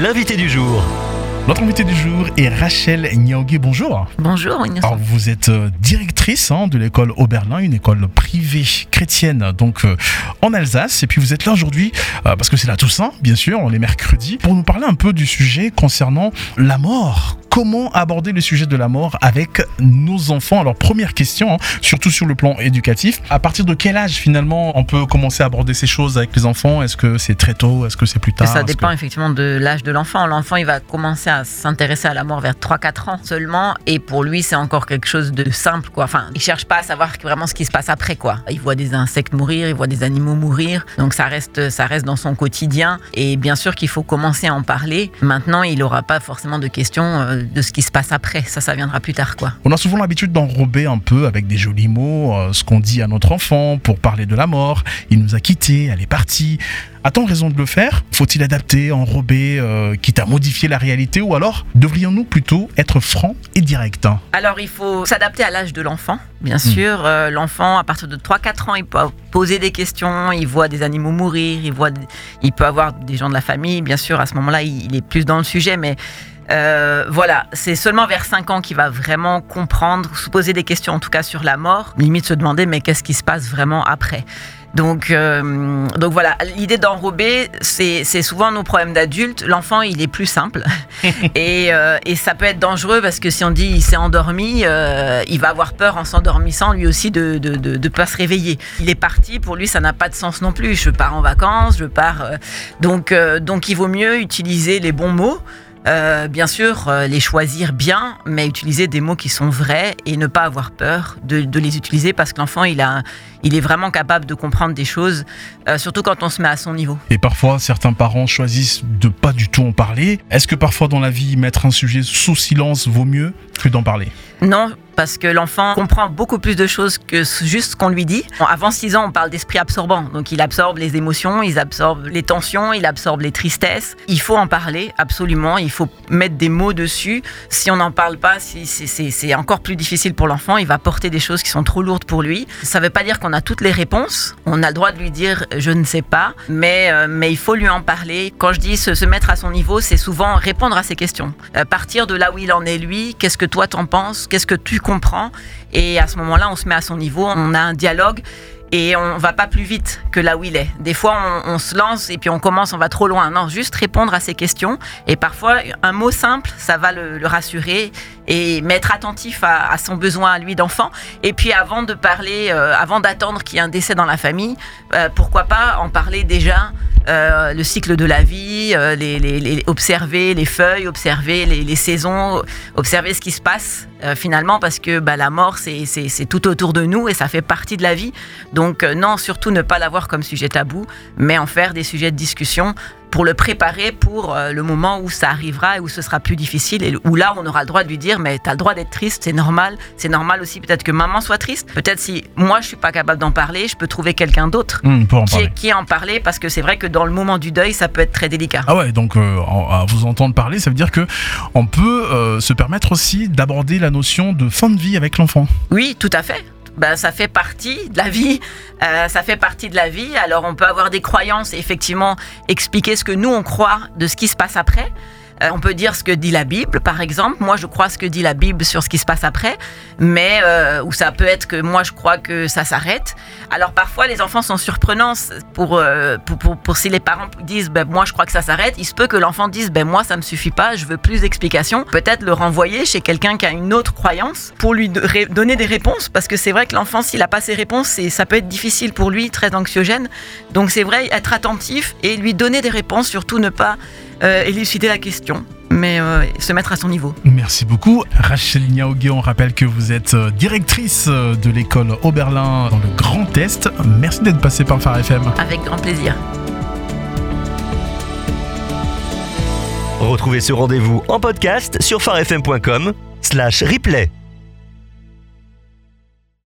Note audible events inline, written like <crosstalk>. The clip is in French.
l'invité du jour. Notre invité du jour est Rachel Niaogue. Bonjour. Bonjour, Innocent. Alors, vous êtes euh, directrice hein, de l'école Oberlin, une école privée chrétienne, donc euh, en Alsace. Et puis vous êtes là aujourd'hui euh, parce que c'est la Toussaint, bien sûr, on est mercredi, pour nous parler un peu du sujet concernant la mort. Comment aborder le sujet de la mort avec nos enfants Alors première question, hein, surtout sur le plan éducatif, à partir de quel âge finalement on peut commencer à aborder ces choses avec les enfants? Est-ce que c'est très tôt? Est-ce que c'est plus tard? Ça que- dépend effectivement de l'âge de l'enfant. L'enfant, il va commencer à s'intéresser à la mort vers 3-4 ans seulement. Et pour lui, c'est encore quelque chose de simple, quoi. Enfin, il cherche pas à savoir vraiment ce qui se passe après, quoi. Il voit des insectes mourir, il voit des animaux mourir. Donc ça reste, ça reste dans son quotidien. Et bien sûr qu'il faut commencer à en parler. Maintenant, il n'aura pas forcément de questions euh, de ce qui se passe après. Ça, ça viendra plus tard, quoi. On a souvent l'habitude d'enrober un peu avec des jolis mots euh, ce qu'on dit à notre enfant pour parler de la mort. Il nous a quittés, elle est partie. A-t-on raison de le faire? Faut-il adapter, enrober, euh, quitte à modifier la réalité? Ou alors devrions-nous plutôt être francs et directs Alors, il faut s'adapter à l'âge de l'enfant, bien sûr. Euh, l'enfant, à partir de 3-4 ans, il peut poser des questions, il voit des animaux mourir, il, voit, il peut avoir des gens de la famille, bien sûr. À ce moment-là, il, il est plus dans le sujet, mais euh, voilà, c'est seulement vers 5 ans qu'il va vraiment comprendre, se poser des questions, en tout cas sur la mort, limite se demander, mais qu'est-ce qui se passe vraiment après? Donc, euh, donc voilà, l'idée d'enrober, c'est souvent nos problèmes d'adultes. L'enfant, il est plus simple. <laughs> et, euh, et ça peut être dangereux parce que si on dit il s'est endormi, euh, il va avoir peur en s'endormissant lui aussi de de, de, de pas se réveiller. Il est parti, pour lui, ça n'a pas de sens non plus. Je pars en vacances, je pars. donc, donc il vaut mieux utiliser les bons mots. Euh, bien sûr, euh, les choisir bien, mais utiliser des mots qui sont vrais et ne pas avoir peur de, de les utiliser parce que l'enfant, il, a, il est vraiment capable de comprendre des choses, euh, surtout quand on se met à son niveau. Et parfois, certains parents choisissent de pas du tout en parler. Est-ce que parfois dans la vie, mettre un sujet sous silence vaut mieux que d'en parler? Non, parce que l'enfant comprend beaucoup plus de choses que juste ce qu'on lui dit. Avant 6 ans, on parle d'esprit absorbant. Donc, il absorbe les émotions, il absorbe les tensions, il absorbe les tristesses. Il faut en parler, absolument. Il faut mettre des mots dessus. Si on n'en parle pas, c'est encore plus difficile pour l'enfant. Il va porter des choses qui sont trop lourdes pour lui. Ça ne veut pas dire qu'on a toutes les réponses. On a le droit de lui dire je ne sais pas, mais, euh, mais il faut lui en parler. Quand je dis se, se mettre à son niveau, c'est souvent répondre à ses questions. Euh, partir de là où il en est lui, qu'est-ce que toi t'en penses, qu'est-ce que tu comprends, et à ce moment-là, on se met à son niveau, on a un dialogue. Et on va pas plus vite que là où il est. Des fois, on, se lance et puis on commence, on va trop loin. Non, juste répondre à ses questions. Et parfois, un mot simple, ça va le, rassurer et mettre attentif à, son besoin à lui d'enfant. Et puis, avant de parler, euh, avant d'attendre qu'il y ait un décès dans la famille, euh, pourquoi pas en parler déjà euh, le cycle de la vie, observer les feuilles, observer les saisons, observer ce qui se passe euh, finalement, parce que bah, la mort, c'est- tout autour de nous et ça fait partie de la vie. Donc euh, non, surtout ne pas l'avoir comme sujet tabou, mais en faire des sujets de discussion pour le préparer pour euh, le moment où ça arrivera et où ce sera plus difficile et où là on aura le droit de lui dire mais tu as le droit d'être triste, c'est normal, c'est normal aussi peut-être que maman soit triste, peut-être si moi je suis pas capable d'en parler, je peux trouver quelqu'un d'autre en qui, est- qui en parler parce que c'est vrai que dans le moment du deuil ça peut être très délicat. Ah ouais, donc euh, à vous entendre parler, ça veut dire que on peut euh, se permettre aussi d'aborder la notion de fin de vie avec l'enfant. Oui, tout à fait. Ben, ça fait partie de la vie. Euh, ça fait partie de la vie. Alors, on peut avoir des croyances et effectivement expliquer ce que nous, on croit de ce qui se passe après. Euh, on peut dire ce que dit la Bible, par exemple. Moi, je crois ce que dit la Bible sur ce qui se passe après, mais euh, ou ça peut être que moi, je crois que ça s'arrête. Alors parfois, les enfants sont surprenants pour, euh, pour, pour, pour si les parents disent, ben, moi, je crois que ça s'arrête. Il se peut que l'enfant dise, ben, moi, ça me suffit pas, je veux plus d'explications. Peut-être le renvoyer chez quelqu'un qui a une autre croyance pour lui donner des réponses, parce que c'est vrai que l'enfant, s'il a pas ses réponses, ça peut être difficile pour lui, très anxiogène. Donc c'est vrai, être attentif et lui donner des réponses, surtout ne pas euh, élucider la question, mais euh, se mettre à son niveau. Merci beaucoup. Rachel Niaogue, on rappelle que vous êtes euh, directrice de l'école Oberlin dans le Grand Est. Merci d'être passé par Phare FM. Avec grand plaisir. Retrouvez ce rendez-vous en podcast sur farfm.com slash replay.